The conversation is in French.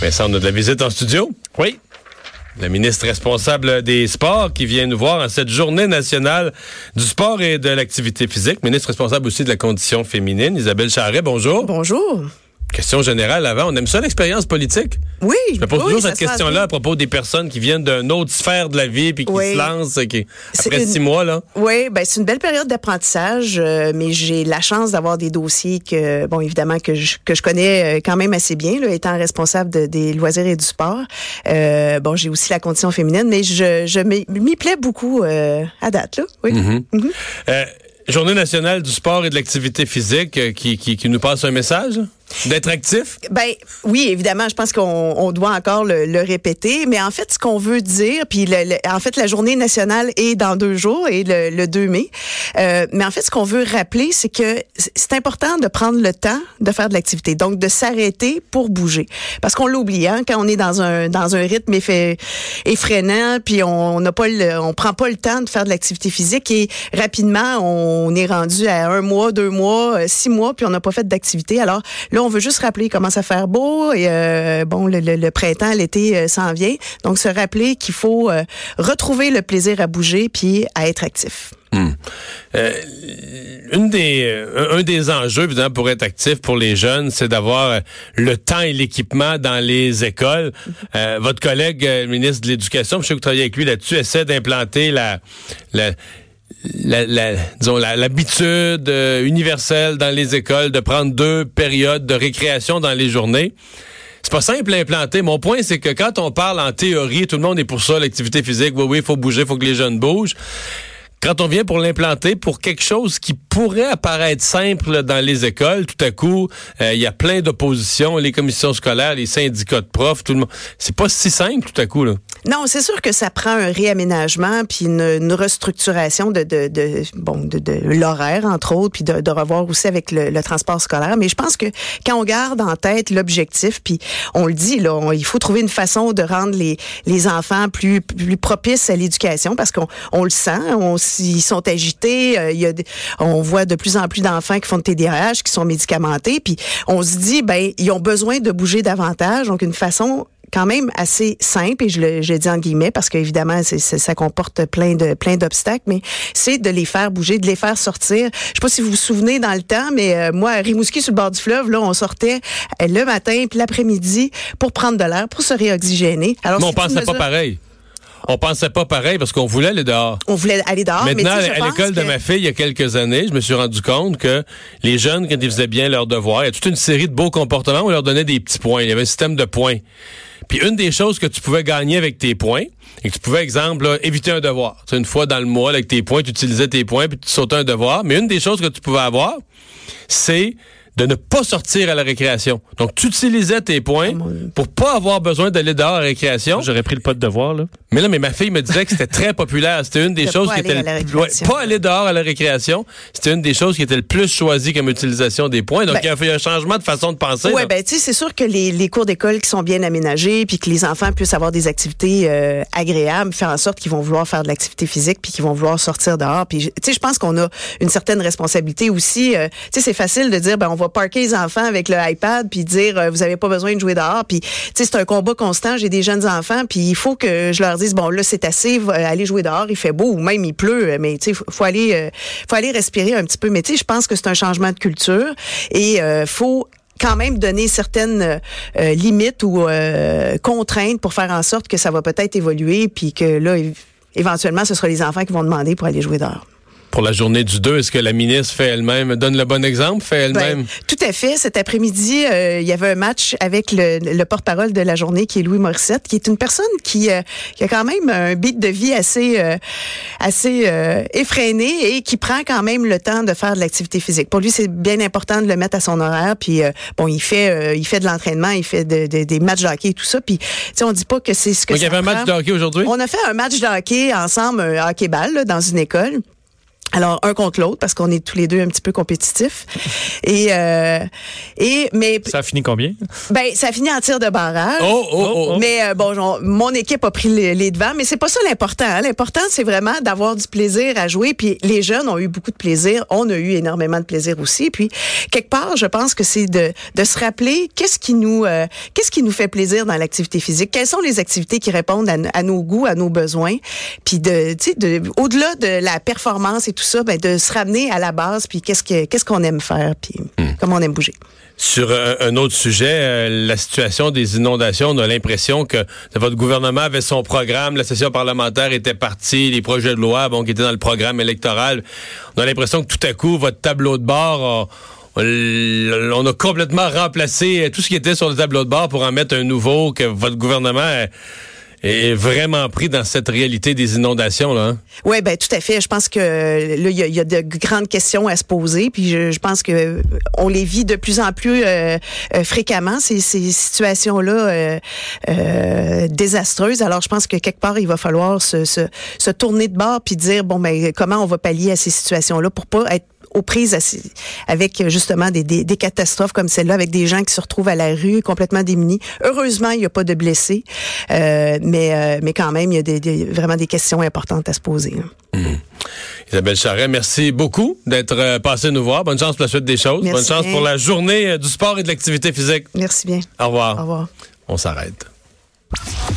Vincent, on a de la visite en studio? Oui. La ministre responsable des Sports qui vient nous voir en cette journée nationale du sport et de l'activité physique. Ministre responsable aussi de la condition féminine, Isabelle Charret, bonjour. Bonjour. Question générale avant. On aime ça l'expérience politique? Oui. Je me pose oui, toujours cette question-là à propos des personnes qui viennent d'une autre sphère de la vie puis qui Oui. se lancent qui, après une- six mois. là. Oui, ben c'est une belle période d'apprentissage, euh, mais j'ai la chance d'avoir des dossiers que, bon, évidemment que je, que je connais euh, quand même assez bien, là, étant responsable de- des loisirs et du sport. Euh, bon, j'ai aussi la condition féminine, mais je, je m'y plais beaucoup euh, à date, là. Oui. Mm-hmm. Euh, Journée nationale du sport et de l'activité physique qui, qui, qui nous passe un message? D'être actif? Ben oui, évidemment, je pense qu'on on doit encore le, le répéter, mais en fait, ce qu'on veut dire, puis le- le- en fait, la journée nationale est dans deux jours et le, le 2 mai. Euh, mais en fait, ce qu'on veut rappeler, c'est que c'est important de prendre le temps de faire de l'activité, donc de s'arrêter pour bouger, parce qu'on l'oublie hein, quand on est dans un dans un rythme effet- effrénant, puis on n'a pas le, on prend pas le temps de faire de l'activité physique et rapidement on est rendu à un mois, deux mois, euh, six mois, puis on n'a pas fait d'activité. Alors on veut juste rappeler comment ça faire beau et euh, bon, le, le- le printemps, l'été euh, s'en vient. Donc se rappeler qu'il faut euh, retrouver le plaisir à bouger puis à être actif. Euh, une des, euh, un des enjeux, évidemment, pour être actif pour les jeunes, c'est d'avoir le temps et l'équipement dans les écoles. Euh, votre collègue, le ministre de l'Éducation, je sais que vous travaillez avec lui là-dessus, essaie d'implanter la, la, la, la- disons, l'habitude euh, universelle dans les écoles de prendre deux périodes de récréation dans les journées. C'est pas simple à implanter. Mon point, c'est que quand on parle en théorie, tout le monde est pour ça, l'activité physique. Oui, oui, il faut bouger, il faut que les jeunes bougent. Quand on vient pour l'implanter pour quelque chose qui pourrait apparaître simple dans les écoles, tout à coup, euh, il y a plein d'oppositions, les commissions scolaires, les syndicats de profs, tout le monde. C'est pas si simple tout à coup là. Non, c'est sûr que ça prend un réaménagement puis une, une restructuration de, de, de bon de, de l'horaire entre autres puis de, de revoir aussi avec le, le transport scolaire. Mais je pense que quand on garde en tête l'objectif puis on le dit là, on- il faut trouver une façon de rendre les les enfants plus plus propices à l'éducation parce qu'on on le sent, on, ils sont agités, euh, il y a on voit de plus en plus d'enfants qui font de TDAH, qui sont médicamentés puis on se dit ben ils ont besoin de bouger davantage donc une façon quand même assez simple et je le, je le dis en guillemets parce qu'évidemment ça comporte plein de plein d'obstacles mais c'est de les faire bouger de les faire sortir je sais pas si vous vous souvenez dans le temps mais euh, moi à Rimouski sur le bord du fleuve là on sortait euh, le matin puis l'après-midi pour prendre de l'air pour se réoxygéner alors Mais on pensait pas pareil. On pensait pas pareil parce qu'on voulait aller dehors. on voulait aller dehors Maintenant, à l'école de ma fille, il y a quelques années, je me suis rendu compte que les jeunes, quand ils faisaient bien leurs devoirs, il y a toute une série de beaux comportements on leur donnait des petits points. Il y avait un système de points. Puis une des choses que tu pouvais gagner avec tes points, et que tu pouvais, exemple, là, éviter un devoir. Tu sais, une fois dans le mois, là, avec tes points, tu utilisais tes points, puis tu sautais un devoir. Mais une des choses que tu pouvais avoir, c'est de ne pas sortir à la récréation. Donc, tu utilisais tes points pour pas avoir besoin d'aller dehors à la récréation. J'aurais pris le pas de devoir, là. Mais là, mais ma fille me disait que c'était très populaire. C'était une des De choses qui était le ouais, pas aller dehors à la récréation. C'était une des choses qui était le plus choisie comme utilisation des points. Donc Ben- il y a fait un changement de façon de penser. Ouais, là. ben tu sais, c'est sûr que les, les cours d'école qui sont bien aménagés, puis que les enfants puissent avoir des activités euh, agréables, faire en sorte qu'ils vont vouloir faire de l'activité physique, puis qu'ils vont vouloir sortir dehors. Puis tu sais, je pense qu'on a une certaine responsabilité aussi. euh, tu sais, c'est facile de dire, ben on va parker les enfants avec le iPad, puis dire, euh, vous avez pas besoin de jouer dehors. Puis c'est un combat constant. J'ai des jeunes enfants, puis il faut que je leur dise, bon là c'est assez, allez jouer dehors, il fait beau ou même il pleut, mais tu sais, faut, aller, euh, faut aller respirer un petit peu. Mais tu sais, je pense que c'est un changement de culture et euh, faut quand même donner certaines euh, euh, limites ou euh, contraintes pour faire en sorte que ça va peut-être évoluer, puis que là, év- éventuellement, ce sera les enfants qui vont demander pour aller jouer dehors. Pour la journée du 2, est-ce que la ministre fait elle-même, donne le bon exemple, fait elle-même? Ben, tout à fait. Cet après-midi, euh, il y avait un match avec le, le porte-parole de la journée, qui est Louis Morissette, qui est une personne qui, euh, qui a quand même un beat de vie assez, euh, assez euh, effréné et qui prend quand même le temps de faire de l'activité physique. Pour lui, c'est bien important de le mettre à son horaire. Puis bon, il fait, il fait de l'entraînement, il fait de- de- des matchs de hockey et tout ça. Puis tu sais, on dit pas que c'est ce que Donc, il y avait un match de hockey aujourd'hui? On a fait un match de hockey ensemble, un hockey-ball, là, dans une école. Alors un contre l'autre parce qu'on est tous les deux un petit peu compétitifs. Et euh, et mais ça a fini combien? Ben ça a fini en tir de barrage. Oh oh oh. Mais euh, bon, mon équipe a pris les, les devants, mais c'est pas ça l'important. Hein. L'important c'est vraiment d'avoir du plaisir à jouer. Puis les jeunes ont eu beaucoup de plaisir, on a eu énormément de plaisir aussi. Puis quelque part, je pense que c'est de, de se rappeler qu'est-ce qui nous euh, qu'est-ce qui nous fait plaisir dans l'activité physique. Quelles sont les activités qui répondent à, à nos goûts, à nos besoins. Puis de, tu sais, de, au-delà de la performance et tout ça, ben, de se ramener à la base, puis qu'est-ce que qu'est-ce qu'on aime faire, puis hmm. comment on aime bouger. Sur un, autre sujet, euh, la situation des inondations, on a l'impression que votre gouvernement avait son programme, la session parlementaire était partie, les projets de loi, bon, qui étaient dans le programme électoral. On a l'impression que tout à coup, votre tableau de bord on a complètement remplacé tout ce qui était sur le tableau de bord pour en mettre un nouveau que votre gouvernement est vraiment pris dans cette réalité des inondations là. Hein? Oui, ben tout à fait. Je pense que là il y, a, de grandes questions à se poser, puis je, pense que on les vit de plus en plus euh, euh, fréquemment ces, ces situations là euh, désastreuses. Alors je pense que quelque part il va falloir se, se, se tourner de bord puis dire bon ben comment on va pallier à ces situations là pour pas être aux prises avec justement des, des, catastrophes comme celle-là, avec des gens qui se retrouvent à la rue complètement démunis. Heureusement, il n'y a pas de blessés, euh, mais, euh, mais quand même, il y a des, vraiment des questions importantes à se poser. Mmh. Isabelle Charret, merci beaucoup d'être euh, passée nous voir. Bonne chance pour la suite des choses. Bonne chance pour la journée du sport et de l'activité physique. Merci bien. Au revoir. Au revoir. On s'arrête.